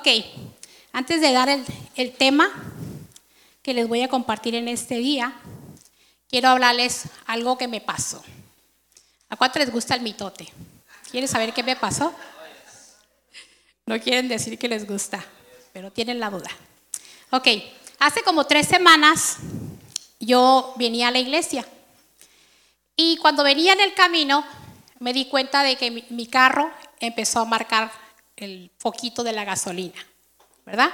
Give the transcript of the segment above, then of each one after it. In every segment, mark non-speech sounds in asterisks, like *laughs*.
Ok, antes de dar el, el tema que les voy a compartir en este día, quiero hablarles algo que me pasó. ¿A cuánto les gusta el mitote? ¿Quieren saber qué me pasó? No quieren decir que les gusta, pero tienen la duda. Ok, hace como tres semanas yo venía a la iglesia y cuando venía en el camino me di cuenta de que mi, mi carro empezó a marcar el foquito de la gasolina, ¿verdad?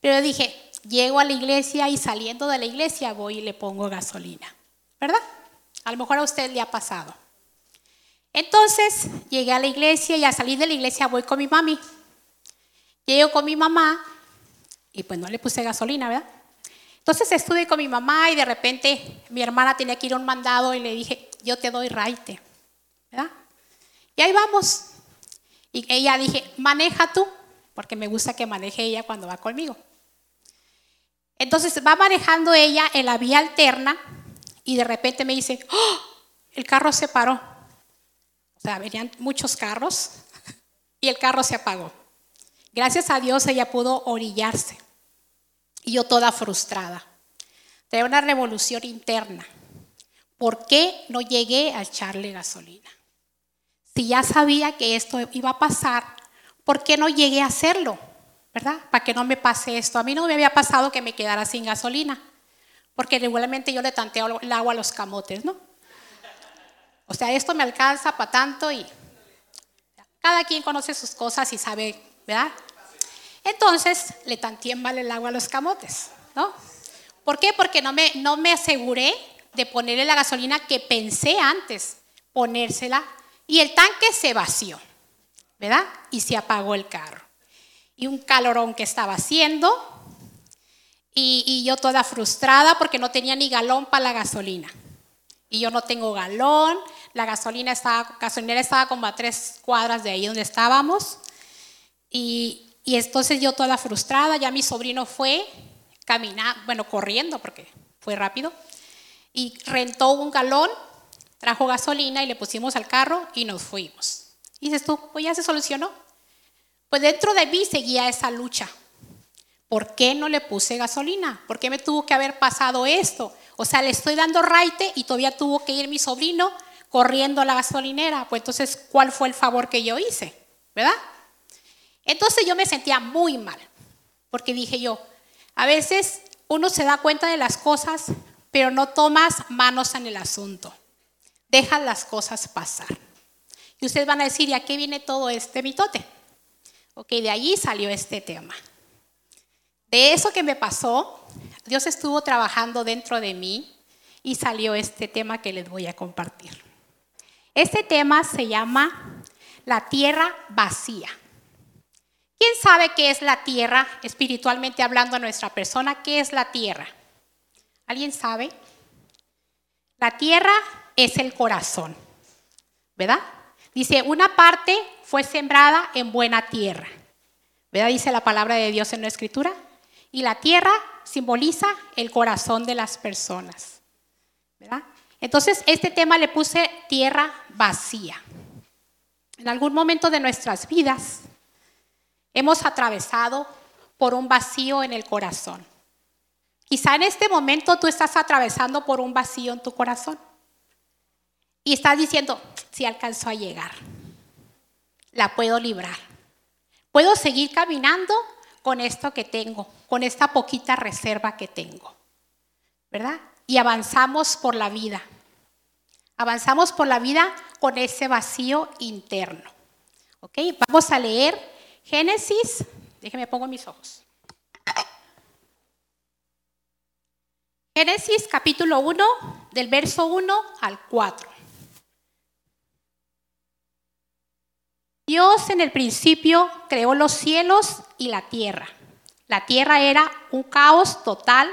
Pero dije, llego a la iglesia y saliendo de la iglesia voy y le pongo gasolina, ¿verdad? A lo mejor a usted le ha pasado. Entonces llegué a la iglesia y al salir de la iglesia voy con mi mami. Llego con mi mamá y pues no le puse gasolina, ¿verdad? Entonces estuve con mi mamá y de repente mi hermana tenía que ir a un mandado y le dije, yo te doy raite, ¿verdad? Y ahí vamos. Y ella dije, maneja tú, porque me gusta que maneje ella cuando va conmigo. Entonces va manejando ella en la vía alterna y de repente me dice, ¡Oh! el carro se paró. O sea, venían muchos carros *laughs* y el carro se apagó. Gracias a Dios ella pudo orillarse. Y yo toda frustrada. Tenía una revolución interna. ¿Por qué no llegué a echarle gasolina? Si ya sabía que esto iba a pasar, ¿por qué no llegué a hacerlo? ¿Verdad? Para que no me pase esto. A mí no me había pasado que me quedara sin gasolina, porque regularmente yo le tanteo el agua a los camotes, ¿no? O sea, esto me alcanza para tanto y cada quien conoce sus cosas y sabe, ¿verdad? Entonces le tanteé mal el agua a los camotes, ¿no? ¿Por qué? Porque no me, no me aseguré de ponerle la gasolina que pensé antes ponérsela y el tanque se vació, ¿verdad? Y se apagó el carro. Y un calorón que estaba haciendo y, yo toda frustrada porque no tenía ni galón para la gasolina. Y yo no tengo galón, la gasolina estaba, gasolinera estaba como a tres cuadras de ahí donde estábamos. Y, y entonces yo toda frustrada, ya mi sobrino fue caminando, bueno, corriendo porque fue rápido, y rentó un galón, trajo gasolina y le pusimos al carro y nos fuimos. Y dices tú, pues ya se solucionó. Pues dentro de mí seguía esa lucha. ¿Por qué no le puse gasolina? ¿Por qué me tuvo que haber pasado esto? O sea, le estoy dando raite y todavía tuvo que ir mi sobrino corriendo a la gasolinera. Pues entonces, ¿cuál fue el favor que yo hice? ¿Verdad? Entonces yo me sentía muy mal, porque dije yo, a veces uno se da cuenta de las cosas, pero no tomas manos en el asunto. Dejas las cosas pasar. Y ustedes van a decir, ¿y a qué viene todo este mitote? Ok, de allí salió este tema. De eso que me pasó, Dios estuvo trabajando dentro de mí y salió este tema que les voy a compartir. Este tema se llama la tierra vacía. ¿Quién sabe qué es la tierra, espiritualmente hablando a nuestra persona? ¿Qué es la tierra? ¿Alguien sabe? La tierra es el corazón, ¿verdad? Dice, una parte fue sembrada en buena tierra, ¿verdad? Dice la palabra de Dios en la escritura. Y la tierra simboliza el corazón de las personas, ¿verdad? Entonces, este tema le puse tierra vacía. En algún momento de nuestras vidas, Hemos atravesado por un vacío en el corazón. Quizá en este momento tú estás atravesando por un vacío en tu corazón. Y estás diciendo, si alcanzó a llegar, la puedo librar. Puedo seguir caminando con esto que tengo, con esta poquita reserva que tengo. ¿Verdad? Y avanzamos por la vida. Avanzamos por la vida con ese vacío interno. ¿Ok? Vamos a leer Génesis, déjeme pongo mis ojos. Génesis capítulo 1, del verso 1 al 4. Dios en el principio creó los cielos y la tierra. La tierra era un caos total,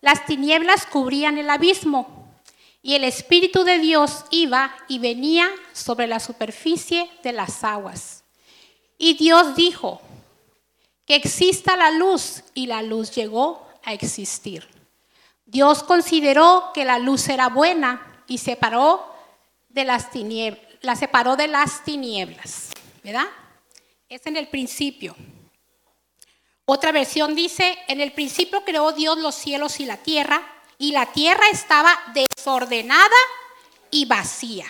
las tinieblas cubrían el abismo y el Espíritu de Dios iba y venía sobre la superficie de las aguas. Y Dios dijo, que exista la luz y la luz llegó a existir. Dios consideró que la luz era buena y separó de las tinieblas, la separó de las tinieblas, ¿verdad? Es en el principio. Otra versión dice, en el principio creó Dios los cielos y la tierra, y la tierra estaba desordenada y vacía.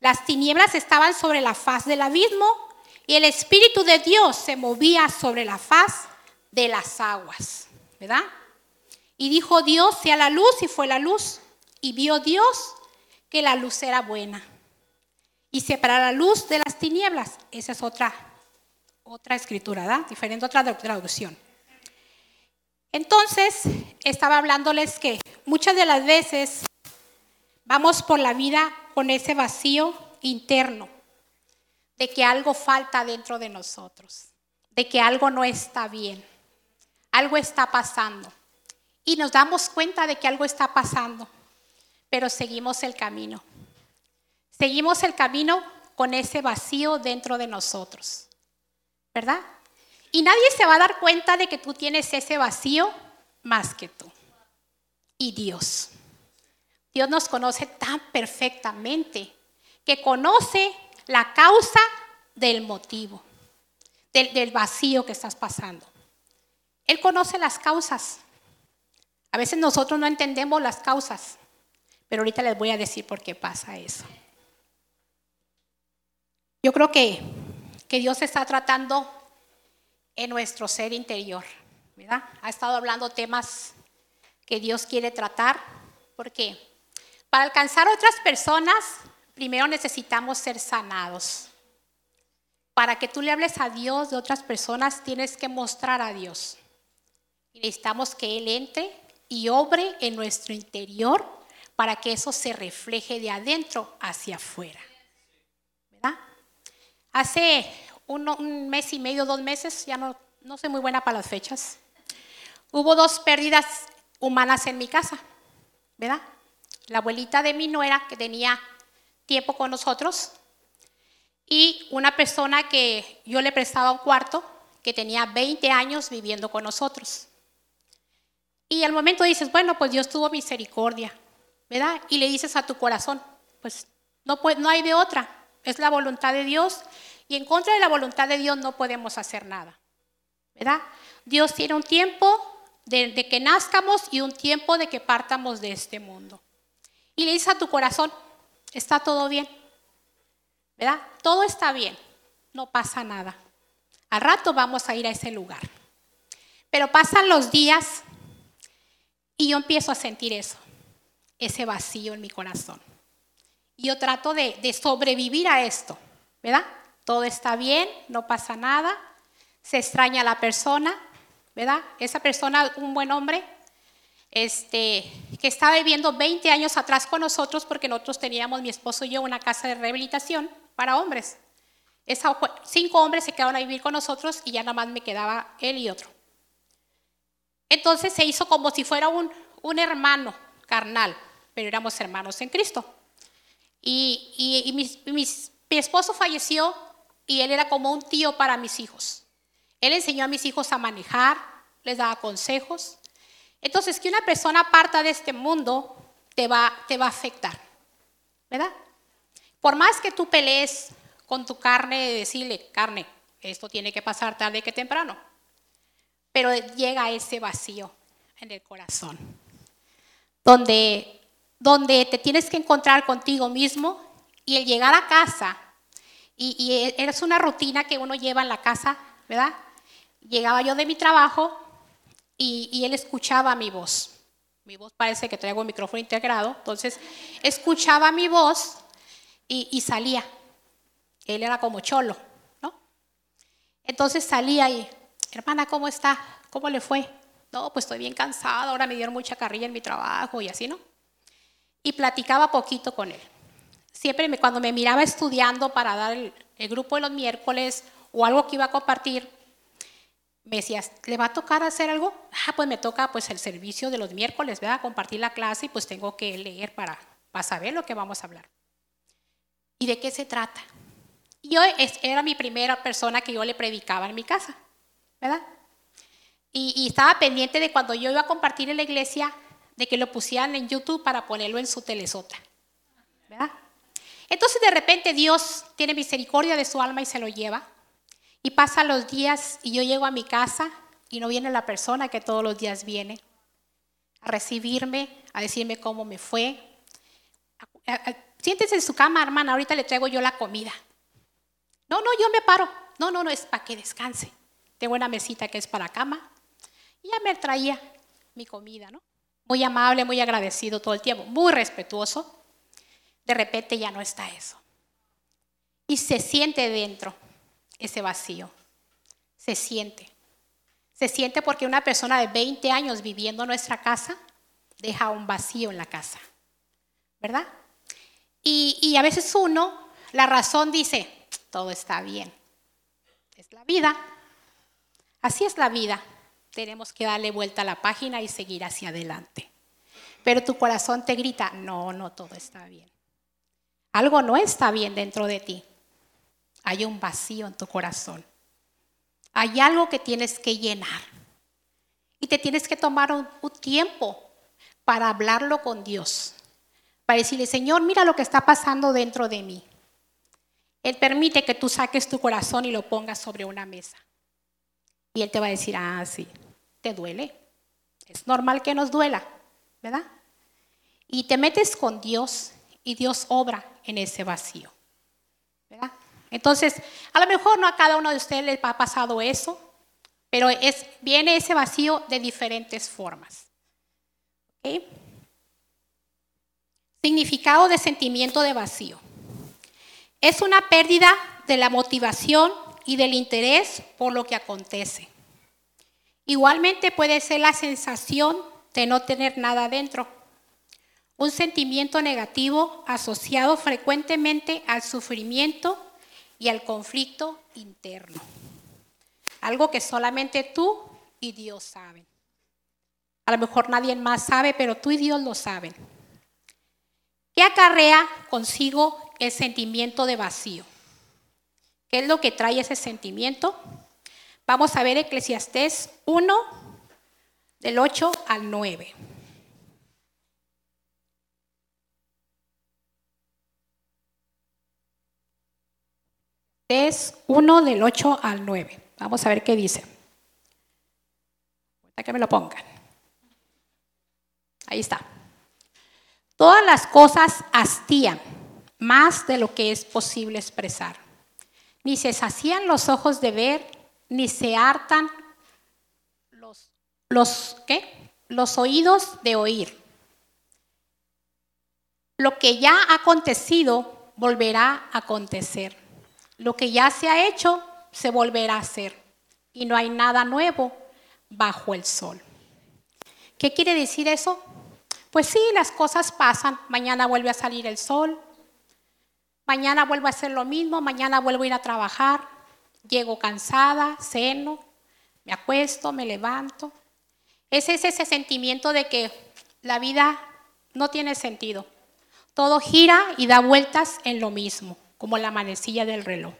Las tinieblas estaban sobre la faz del abismo, y el Espíritu de Dios se movía sobre la faz de las aguas. ¿Verdad? Y dijo Dios, sea la luz, y fue la luz. Y vio Dios que la luz era buena. Y separa la luz de las tinieblas. Esa es otra, otra escritura, ¿verdad? Diferente otra traducción. Entonces, estaba hablándoles que muchas de las veces vamos por la vida con ese vacío interno, de que algo falta dentro de nosotros, de que algo no está bien, algo está pasando. Y nos damos cuenta de que algo está pasando, pero seguimos el camino. Seguimos el camino con ese vacío dentro de nosotros, ¿verdad? Y nadie se va a dar cuenta de que tú tienes ese vacío más que tú. Y Dios. Dios nos conoce tan perfectamente que conoce la causa del motivo, del, vacío que estás pasando. Él conoce las causas. A veces nosotros no entendemos las causas, pero ahorita les voy a decir por qué pasa eso. Yo creo que, que Dios está tratando en nuestro ser interior, ¿verdad? Ha estado hablando temas que Dios quiere tratar, porque para alcanzar a otras personas, primero necesitamos ser sanados. Para que tú le hables a Dios de otras personas, tienes que mostrar a Dios. Necesitamos que Él entre y obre en nuestro interior para que eso se refleje de adentro hacia afuera. Hace un, mes y medio, dos meses, ya no, no soy muy buena para las fechas, hubo dos pérdidas humanas en mi casa, ¿verdad? La abuelita de mi nuera, que tenía tiempo con nosotros, y una persona que yo le prestaba un cuarto, que tenía 20 años viviendo con nosotros. Y al momento dices, bueno, pues Dios tuvo misericordia, ¿verdad? Y le dices a tu corazón, pues no hay de otra, es la voluntad de Dios y en contra de la voluntad de Dios no podemos hacer nada, ¿verdad? Dios tiene un tiempo de, que nazcamos y un tiempo de que partamos de este mundo. Y le dices a tu corazón, está todo bien, ¿verdad? Todo está bien, no pasa nada. Al rato vamos a ir a ese lugar. Pero pasan los días y yo empiezo a sentir eso, ese vacío en mi corazón. Y yo trato de, sobrevivir a esto, ¿verdad? Todo está bien, no pasa nada, se extraña a la persona, ¿verdad? Esa persona, un buen hombre, este, que estaba viviendo 20 años atrás con nosotros, porque nosotros teníamos, mi esposo y yo, una casa de rehabilitación para hombres. cinco hombres se quedaron a vivir con nosotros y ya nada más me quedaba él y otro. Entonces se hizo como si fuera un hermano carnal, pero éramos hermanos en Cristo. Y, mi esposo falleció y él era como un tío para mis hijos. Él enseñó a mis hijos a manejar, les daba consejos. Entonces, que una persona parta de este mundo te va, a afectar, ¿verdad? Por más que tú pelees con tu carne, decirle, carne, esto tiene que pasar tarde que temprano pero llega ese vacío en el corazón, donde, donde te tienes que encontrar contigo mismo y el llegar a casa, y, y una rutina que uno lleva en la casa, ¿verdad? Llegaba yo de mi trabajo y, y él escuchaba mi voz. Mi voz parece que traigo un micrófono integrado, entonces escuchaba mi voz y, y salía. Él era como cholo, ¿no? Entonces salía y hermana, ¿cómo está? ¿Cómo le fue? No, pues estoy bien cansada, ahora me dieron mucha carrilla en mi trabajo y así, ¿no? Y platicaba poquito con él. Siempre cuando me miraba estudiando para dar el, grupo de los miércoles o algo que iba a compartir, me decía, ¿le va a tocar hacer algo? Ah, pues me toca pues el servicio de los miércoles, ¿verdad? Compartir la clase y pues tengo que leer para, para saber lo que vamos a hablar. ¿Y de qué se trata? Yo era mi primera persona que yo le predicaba en mi casa. ¿verdad? Y, estaba pendiente de cuando yo iba a compartir en la iglesia, de que lo pusieran en YouTube para ponerlo en su telesota, ¿verdad? Entonces de repente Dios tiene misericordia de su alma y se lo lleva. Y pasan los días y yo llego a mi casa y no viene la persona que todos los días viene a recibirme, a decirme cómo me fue. Siéntese en su cama, hermana, ahorita le traigo yo la comida. No, no, yo me paro. No, no, no, es para que descanse. Tengo una mesita que es para cama. Y ya me traía mi comida, ¿no? Muy amable, muy agradecido todo el tiempo, muy respetuoso. De repente ya no está eso. Y se siente dentro ese vacío. Se siente. Se siente porque una persona de 20 años viviendo en nuestra casa deja un vacío en la casa. ¿Verdad? Y, y a veces uno, la razón dice, todo está bien. Es la vida. Así es la vida. Tenemos que darle vuelta a la página y seguir hacia adelante. Pero tu corazón te grita, no, no, todo está bien. Algo no está bien dentro de ti. Hay un vacío en tu corazón. Hay algo que tienes que llenar. Y te tienes que tomar un, tiempo para hablarlo con Dios. Para decirle, Señor, mira lo que está pasando dentro de mí. Él permite que tú saques tu corazón y lo pongas sobre una mesa. Y Él te va a decir, ah, sí, te duele. Es normal que nos duela, ¿verdad? Y te metes con Dios y Dios obra en ese vacío, ¿verdad? Entonces, a lo mejor no a cada uno de ustedes les ha pasado eso, pero es, viene ese vacío de diferentes formas. Significado de sentimiento de vacío. Es una pérdida de la motivación y del interés por lo que acontece. Igualmente puede ser la sensación de no tener nada dentro. Un sentimiento negativo asociado frecuentemente al sufrimiento y al conflicto interno. Algo que solamente tú y Dios saben. A lo mejor nadie más sabe, pero tú y Dios lo saben. ¿Qué acarrea consigo el sentimiento de vacío? ¿Qué es lo que trae ese sentimiento? Vamos a ver Eclesiastés 1, del 8 al 9. Es 1 del 8 al 9. Vamos a ver qué dice. Para que me lo pongan. Ahí está. Todas las cosas hastían más de lo que es posible expresar. Ni se sacían los ojos de ver, ni se hartan los, los, ¿qué? los oídos de oír. Lo que ya ha acontecido volverá a acontecer. Lo que ya se ha hecho se volverá a hacer. Y no hay nada nuevo bajo el sol. ¿Qué quiere decir eso? Pues sí, las cosas pasan. Mañana vuelve a salir el sol. Mañana vuelvo a hacer lo mismo. Mañana vuelvo a ir a trabajar. Llego cansada, ceno, me acuesto, me levanto. Ese es ese sentimiento de que la vida no tiene sentido. Todo gira y da vueltas en lo mismo como la manecilla del reloj.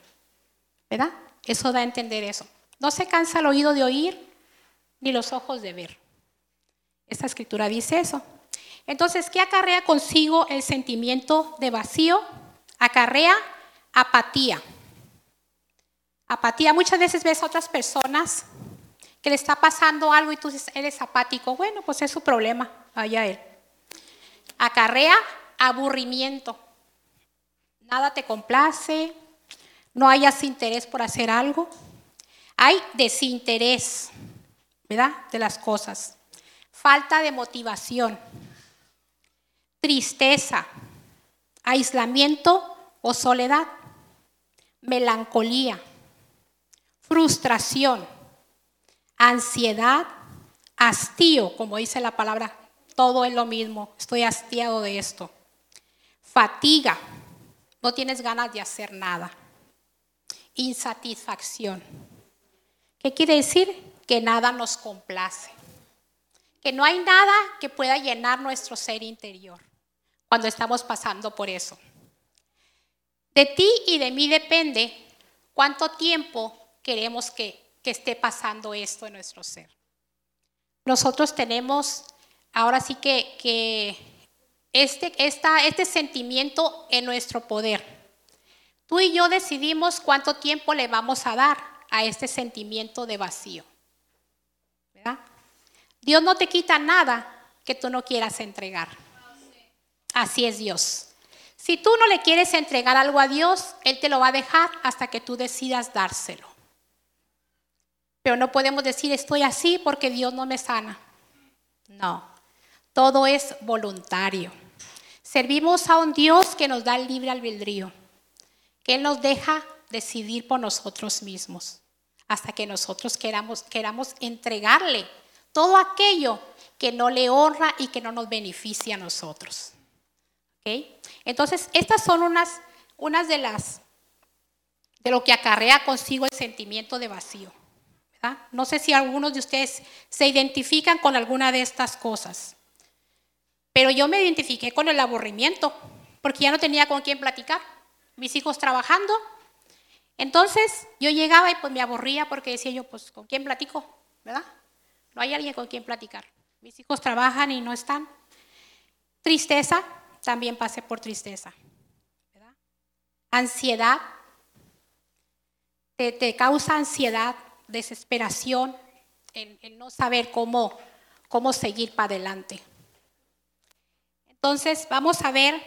¿Verdad? Eso da a entender eso. No se cansa el oído de oír ni los ojos de ver. Esta escritura dice eso. Entonces, ¿qué acarrea consigo el sentimiento de vacío? Acarrea apatía. Apatía. Muchas veces ves a otras personas que le está pasando algo y tú eres apático. Bueno, pues es su problema, allá él. Acarrea aburrimiento nada te complace, no hayas interés por hacer algo. Hay desinterés, ¿verdad? De las cosas. Falta de motivación, tristeza, aislamiento o soledad, melancolía, frustración, ansiedad, hastío, como dice la palabra, todo es lo mismo, estoy hastiado de esto, fatiga, no tienes ganas de hacer nada. Insatisfacción. ¿Qué quiere decir? Que nada nos complace. Que no hay nada que pueda llenar nuestro ser interior cuando estamos pasando por eso. De ti y de mí depende cuánto tiempo queremos que, esté pasando esto en nuestro ser. Nosotros tenemos ahora sí que, que este, este sentimiento en nuestro poder. Tú y yo decidimos cuánto tiempo le vamos a dar a este sentimiento de vacío. Dios no te quita nada que tú no quieras entregar. Así es Dios. Si tú no le quieres entregar algo a Dios, Él te lo va a dejar hasta que tú decidas dárselo. Pero no podemos decir estoy así porque Dios no me sana. No, todo es voluntario. Servimos a un Dios que nos da libre albedrío, que Él nos deja decidir por nosotros mismos, hasta que nosotros queramos, queramos entregarle todo aquello que no le honra y que no nos beneficia a nosotros. Entonces, estas son unas, unas de las de lo que acarrea consigo el sentimiento de vacío. No sé si algunos de ustedes se identifican con alguna de estas cosas, pero yo me identifiqué con el aburrimiento, porque ya no tenía con quién platicar. Mis hijos trabajando. Entonces yo llegaba y pues me aburría porque decía yo, pues ¿con quién platico? ¿Verdad? No hay alguien con quien platicar. Mis hijos trabajan y no están. Tristeza, también pasé por tristeza. Ansiedad, te, causa ansiedad, desesperación, en, no saber cómo, cómo seguir para adelante. Entonces, vamos a ver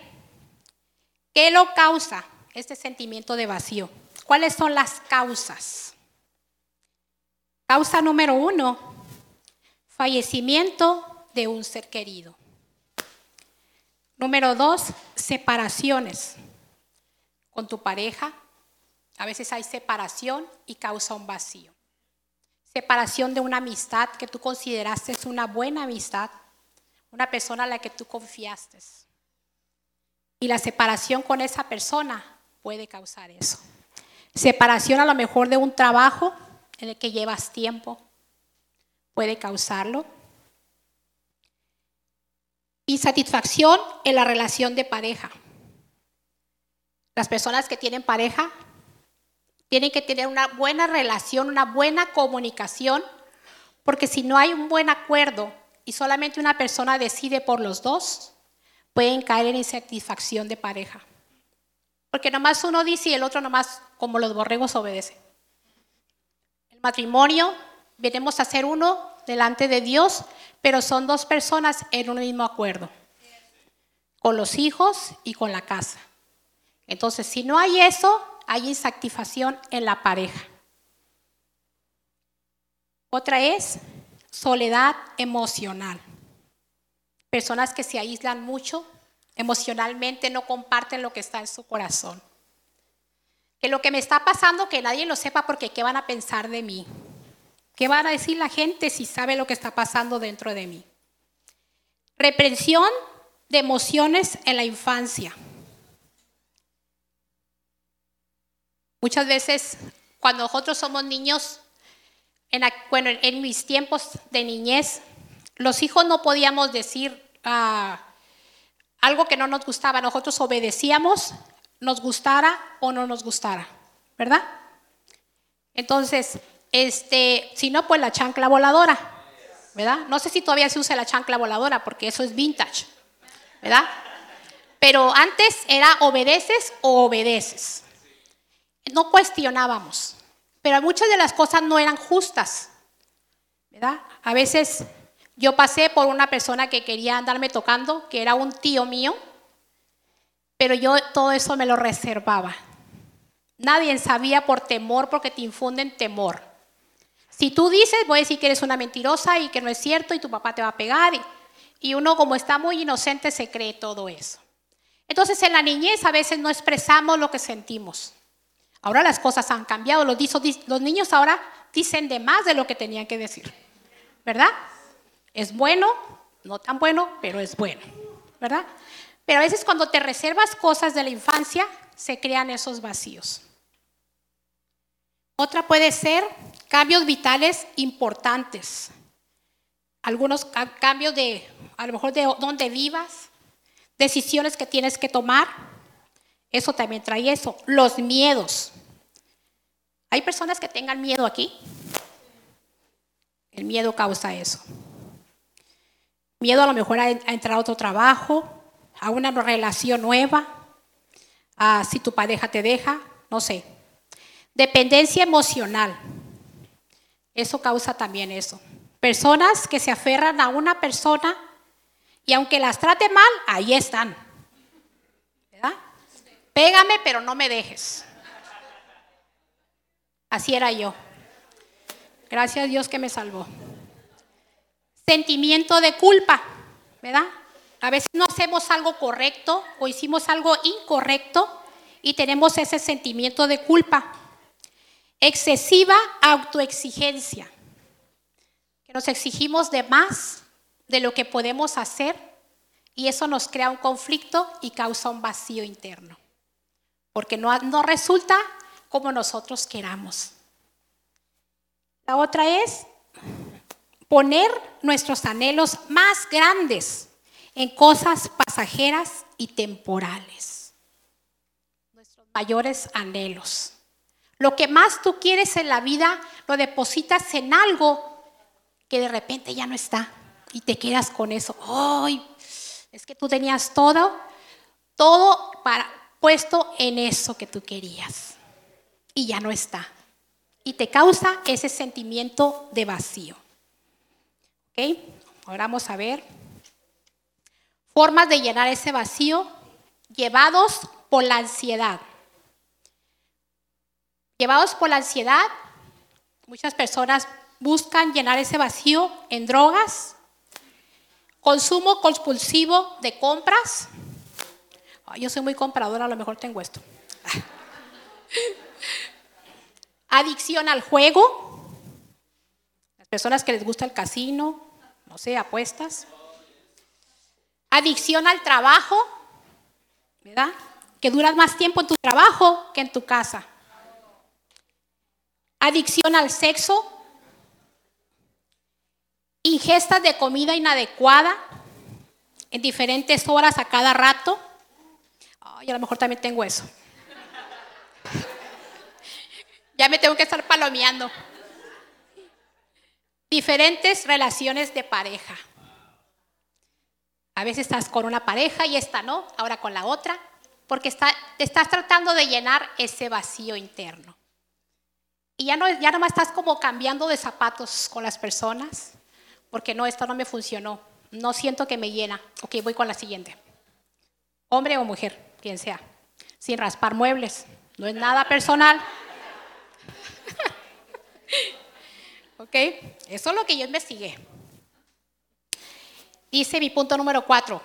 qué lo causa este sentimiento de vacío. ¿Cuáles son las causas? Causa número uno, fallecimiento de un ser querido. Número dos, separaciones con tu pareja. A veces hay separación y causa un vacío. Separación de una amistad que tú consideraste una buena amistad, una persona a la que tú confiaste. Y la separación con esa persona puede causar eso. Separación a lo mejor de un trabajo en el que llevas tiempo puede causarlo Insatisfacción en la relación de pareja. Las personas que tienen pareja tienen que tener una buena relación, una buena comunicación, porque si no hay un buen acuerdo y solamente una persona decide por los dos, pueden caer en insatisfacción de pareja. Porque nomás uno dice y el otro nomás, como los borregos, obedece. El matrimonio, venimos a ser uno delante de Dios, pero son dos personas en un mismo acuerdo, con los hijos y con la casa. Entonces, si no hay eso, hay insatisfacción en la pareja. Otra es soledad emocional. Personas que se aíslan mucho, emocionalmente no comparten lo que está en su corazón. Que lo que me está pasando, que nadie lo sepa porque ¿qué van a pensar de mí? ¿Qué va a decir la gente si sabe lo que está pasando dentro de mí? Represión de emociones en la infancia. Muchas veces cuando nosotros somos niños, en, bueno, en mis tiempos de niñez, los hijos no podíamos decir ah, algo que no nos gustaba. Nosotros obedecíamos, nos gustara o no nos gustara, ¿verdad? Entonces, este, si no, pues la chancla voladora, ¿verdad? No sé si todavía se usa la chancla voladora porque eso es vintage, ¿verdad? Pero antes era obedeces o obedeces. No cuestionábamos, pero muchas de las cosas no eran justas, ¿verdad? A veces yo pasé por una persona que quería andarme tocando, que era un tío mío, pero yo todo eso me lo reservaba. Nadie sabía por temor, porque te infunden temor. Si tú dices, voy a decir que eres una mentirosa y que no es cierto y tu papá te va a pegar. Y, uno como está muy inocente se cree todo eso. Entonces en la niñez a veces no expresamos lo que sentimos. Ahora las cosas han cambiado. Los, niños ahora dicen de más de lo que tenían que decir. ¿Verdad? Es bueno, no tan bueno, pero es bueno. ¿Verdad? Pero a veces cuando te reservas cosas de la infancia, se crean esos vacíos. Otra puede ser cambios vitales importantes. Algunos cambios de, a lo mejor de dónde vivas, decisiones que tienes que tomar. Eso también trae eso. Los miedos. ¿Hay personas que tengan miedo aquí? El miedo causa eso. Miedo a lo mejor a, entrar a otro trabajo, a una relación nueva, a si tu pareja te deja, no sé. Dependencia emocional. Eso causa también eso. Personas que se aferran a una persona y aunque las trate mal, ahí están. Pégame, pero no me dejes. Así era yo. Gracias a Dios que me salvó. Sentimiento de culpa, ¿verdad? A veces no hacemos algo correcto o hicimos algo incorrecto y tenemos ese sentimiento de culpa. Excesiva autoexigencia, que nos exigimos de más de lo que podemos hacer y eso nos crea un conflicto y causa un vacío interno, porque no, no resulta como nosotros queramos. La otra es poner nuestros anhelos más grandes en cosas pasajeras y temporales. Nuestros mayores anhelos. Lo que más tú quieres en la vida lo depositas en algo que de repente ya no está y te quedas con eso. Ay, es que tú tenías todo, todo para, puesto en eso que tú querías y ya no está. Y te causa ese sentimiento de vacío. ¿Ok? Ahora vamos a ver formas de llenar ese vacío llevados por la ansiedad. Llevados por la ansiedad, muchas personas buscan llenar ese vacío en drogas, consumo compulsivo de compras. Yo soy muy compradora, a lo mejor tengo esto. *laughs* Adicción al juego. Las personas que les gusta el casino, no sé, apuestas. Adicción al trabajo, ¿verdad? Que duras más tiempo en tu trabajo que en tu casa. Adicción al sexo. Ingestas de comida inadecuada en diferentes horas a cada rato. Ay, a lo mejor también tengo eso. Ya me tengo que estar palomeando. Diferentes relaciones de pareja. A veces estás con una pareja y esta no, ahora con la otra, porque está, te estás tratando de llenar ese vacío interno. Y ya no, ya nomás estás como cambiando de zapatos con las personas, porque no, esto no me funcionó. No siento que me llena. Ok, voy con la siguiente. Hombre o mujer, quien sea. Sin raspar muebles. No es nada personal. *laughs* ¿Ok? Eso es lo que yo investigué. Dice mi punto número cuatro.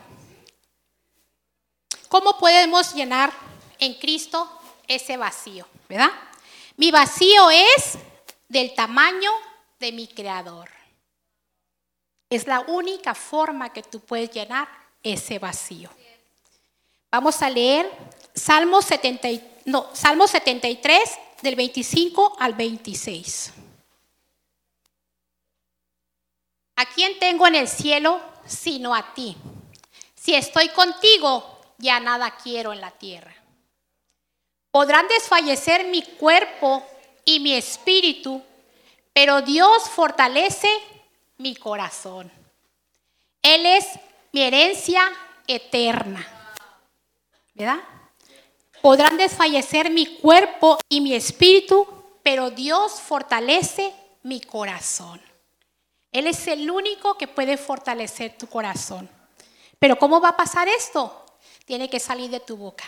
¿Cómo podemos llenar en Cristo ese vacío? ¿Verdad? Mi vacío es del tamaño de mi creador. Es la única forma que tú puedes llenar ese vacío. Vamos a leer Salmo, 70, no, Salmo 73 del 25 al 26. ¿A quién tengo en el cielo sino a ti? Si estoy contigo, ya nada quiero en la tierra. Podrán desfallecer mi cuerpo y mi espíritu, pero Dios fortalece mi corazón. Él es mi herencia eterna. ¿Verdad? Podrán desfallecer mi cuerpo y mi espíritu, pero Dios fortalece mi corazón. Él es el único que puede fortalecer tu corazón. Pero ¿cómo va a pasar esto? Tiene que salir de tu boca.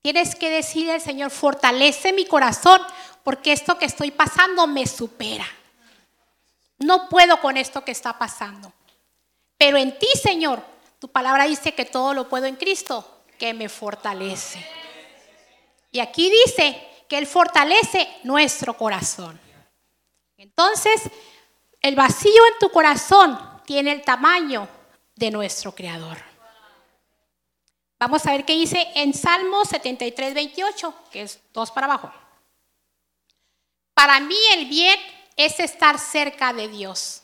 Tienes que decirle al Señor, fortalece mi corazón, porque esto que estoy pasando me supera. No puedo con esto que está pasando. Pero en ti, Señor, tu palabra dice que todo lo puedo en Cristo, que me fortalece. Y aquí dice que Él fortalece nuestro corazón. Entonces, el vacío en tu corazón tiene el tamaño de nuestro Creador. Vamos a ver qué dice en Salmo 73, 28, que es dos para abajo. Para mí el bien es estar cerca de Dios.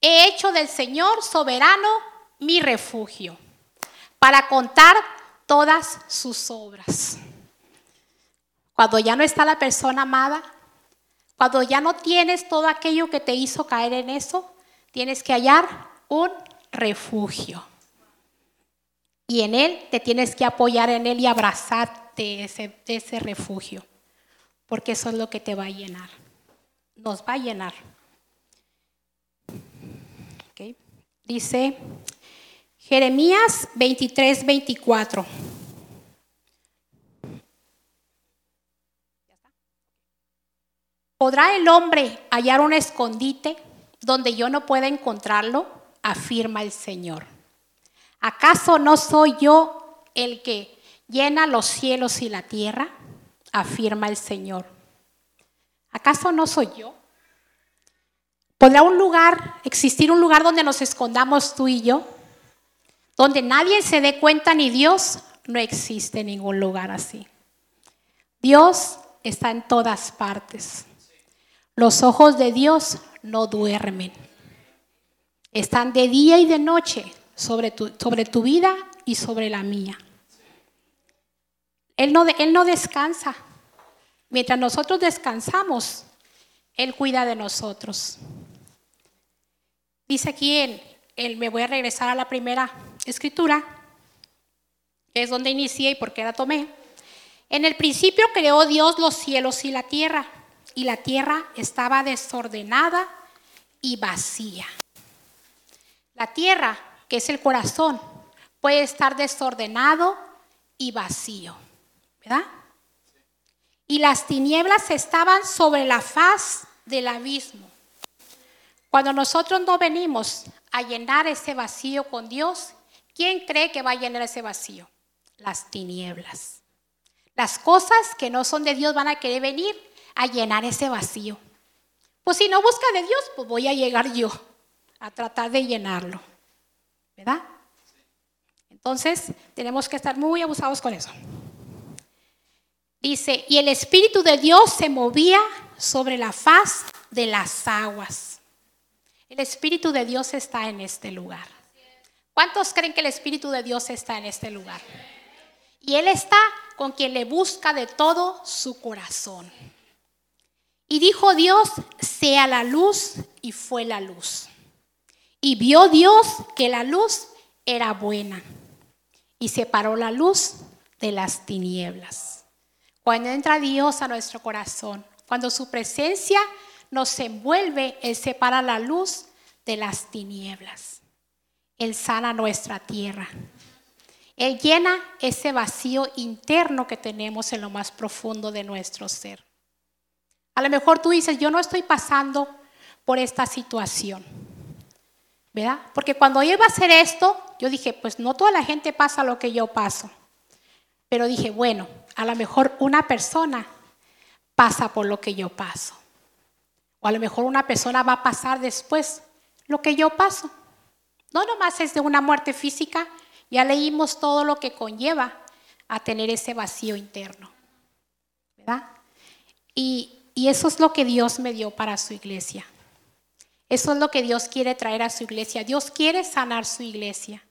He hecho del Señor soberano mi refugio para contar todas sus obras. Cuando ya no está la persona amada, cuando ya no tienes todo aquello que te hizo caer en eso, tienes que hallar un refugio. Y en Él te tienes que apoyar en Él y abrazarte ese, ese refugio. Porque eso es lo que te va a llenar. Nos va a llenar. Dice Jeremías 23, 24. ¿Podrá el hombre hallar un escondite donde yo no pueda encontrarlo? Afirma el Señor. ¿Acaso no soy yo el que llena los cielos y la tierra? Afirma el Señor. ¿Acaso no soy yo? ¿Podrá un lugar, existir un lugar donde nos escondamos tú y yo? Donde nadie se dé cuenta ni Dios, no existe ningún lugar así. Dios está en todas partes. Los ojos de Dios no duermen. Están de día y de noche sobre tu, sobre tu vida y sobre la mía. Él no, él no descansa. Mientras nosotros descansamos, Él cuida de nosotros. Dice aquí, en, me voy a regresar a la primera escritura, que es donde inicié y por qué la tomé. En el principio creó Dios los cielos y la tierra, y la tierra estaba desordenada y vacía. La tierra, que es el corazón, puede estar desordenado y vacío, ¿verdad? Y las tinieblas estaban sobre la faz del abismo. Cuando nosotros no venimos a llenar ese vacío con Dios, ¿quién cree que va a llenar ese vacío? Las tinieblas. Las cosas que no son de Dios van a querer venir a llenar ese vacío. Pues si no busca de Dios, pues voy a llegar yo a tratar de llenarlo. ¿Verdad? Entonces, tenemos que estar muy abusados con eso. Dice, y el Espíritu de Dios se movía sobre la faz de las aguas. El Espíritu de Dios está en este lugar. ¿Cuántos creen que el Espíritu de Dios está en este lugar? Y Él está con quien le busca de todo su corazón. Y dijo Dios, sea la luz, y fue la luz. Y vio Dios que la luz era buena. Y separó la luz de las tinieblas. Cuando entra Dios a nuestro corazón, cuando su presencia nos envuelve, Él separa la luz de las tinieblas. Él sana nuestra tierra. Él llena ese vacío interno que tenemos en lo más profundo de nuestro ser. A lo mejor tú dices, yo no estoy pasando por esta situación. ¿Verdad? Porque cuando iba a hacer esto, yo dije, pues no toda la gente pasa lo que yo paso. Pero dije, bueno, a lo mejor una persona pasa por lo que yo paso. O a lo mejor una persona va a pasar después lo que yo paso. No nomás es de una muerte física, ya leímos todo lo que conlleva a tener ese vacío interno. ¿Verdad? Y, y eso es lo que Dios me dio para su iglesia. Eso es lo que Dios quiere traer a su iglesia. Dios quiere sanar su iglesia.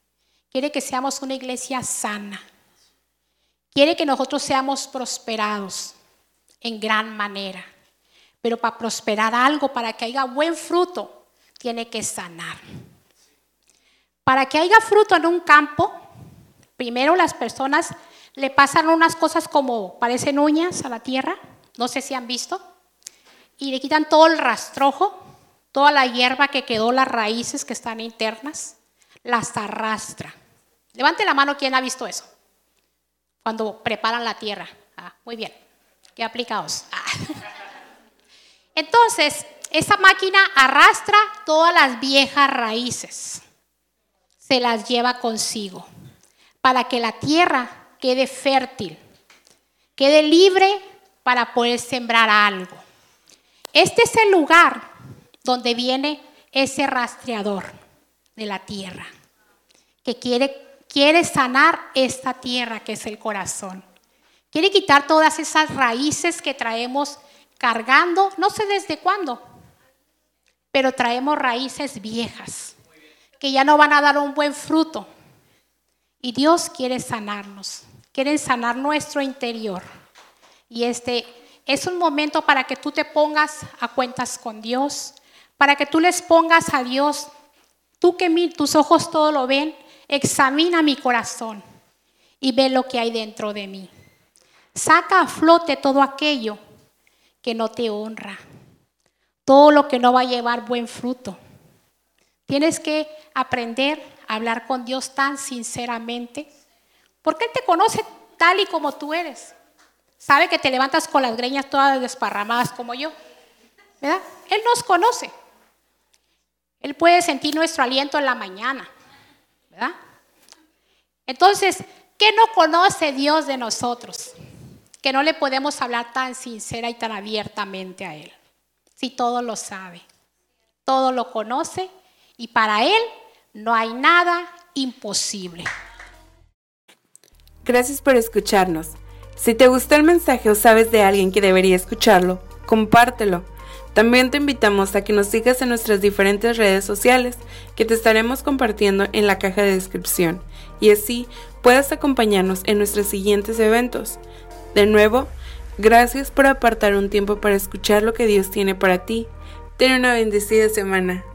Quiere que seamos una iglesia sana. Quiere que nosotros seamos prosperados en gran manera. Pero para prosperar algo, para que haya buen fruto, tiene que sanar. Para que haya fruto en un campo, primero las personas le pasan unas cosas como parecen uñas a la tierra, no sé si han visto, y le quitan todo el rastrojo, toda la hierba que quedó, las raíces que están internas, las arrastra. Levante la mano quien ha visto eso, cuando preparan la tierra. Ah, muy bien, qué aplicados. *laughs* Entonces, esa máquina arrastra todas las viejas raíces, se las lleva consigo, para que la tierra quede fértil, quede libre para poder sembrar algo. Este es el lugar donde viene ese rastreador de la tierra, que quiere, quiere sanar esta tierra que es el corazón. Quiere quitar todas esas raíces que traemos cargando, no sé desde cuándo, pero traemos raíces viejas que ya no van a dar un buen fruto. Y Dios quiere sanarnos, quiere sanar nuestro interior. Y este es un momento para que tú te pongas a cuentas con Dios, para que tú les pongas a Dios, tú que tus ojos todo lo ven, examina mi corazón y ve lo que hay dentro de mí. Saca a flote todo aquello que no te honra, todo lo que no va a llevar buen fruto. Tienes que aprender a hablar con Dios tan sinceramente, porque Él te conoce tal y como tú eres. Sabe que te levantas con las greñas todas desparramadas como yo. ¿Verdad? Él nos conoce. Él puede sentir nuestro aliento en la mañana. ¿Verdad? Entonces, ¿qué no conoce Dios de nosotros? Que no le podemos hablar tan sincera y tan abiertamente a Él. Si todo lo sabe, todo lo conoce y para Él no hay nada imposible. Gracias por escucharnos. Si te gustó el mensaje o sabes de alguien que debería escucharlo, compártelo. También te invitamos a que nos sigas en nuestras diferentes redes sociales que te estaremos compartiendo en la caja de descripción y así puedas acompañarnos en nuestros siguientes eventos. De nuevo, gracias por apartar un tiempo para escuchar lo que Dios tiene para ti. Ten una bendecida semana.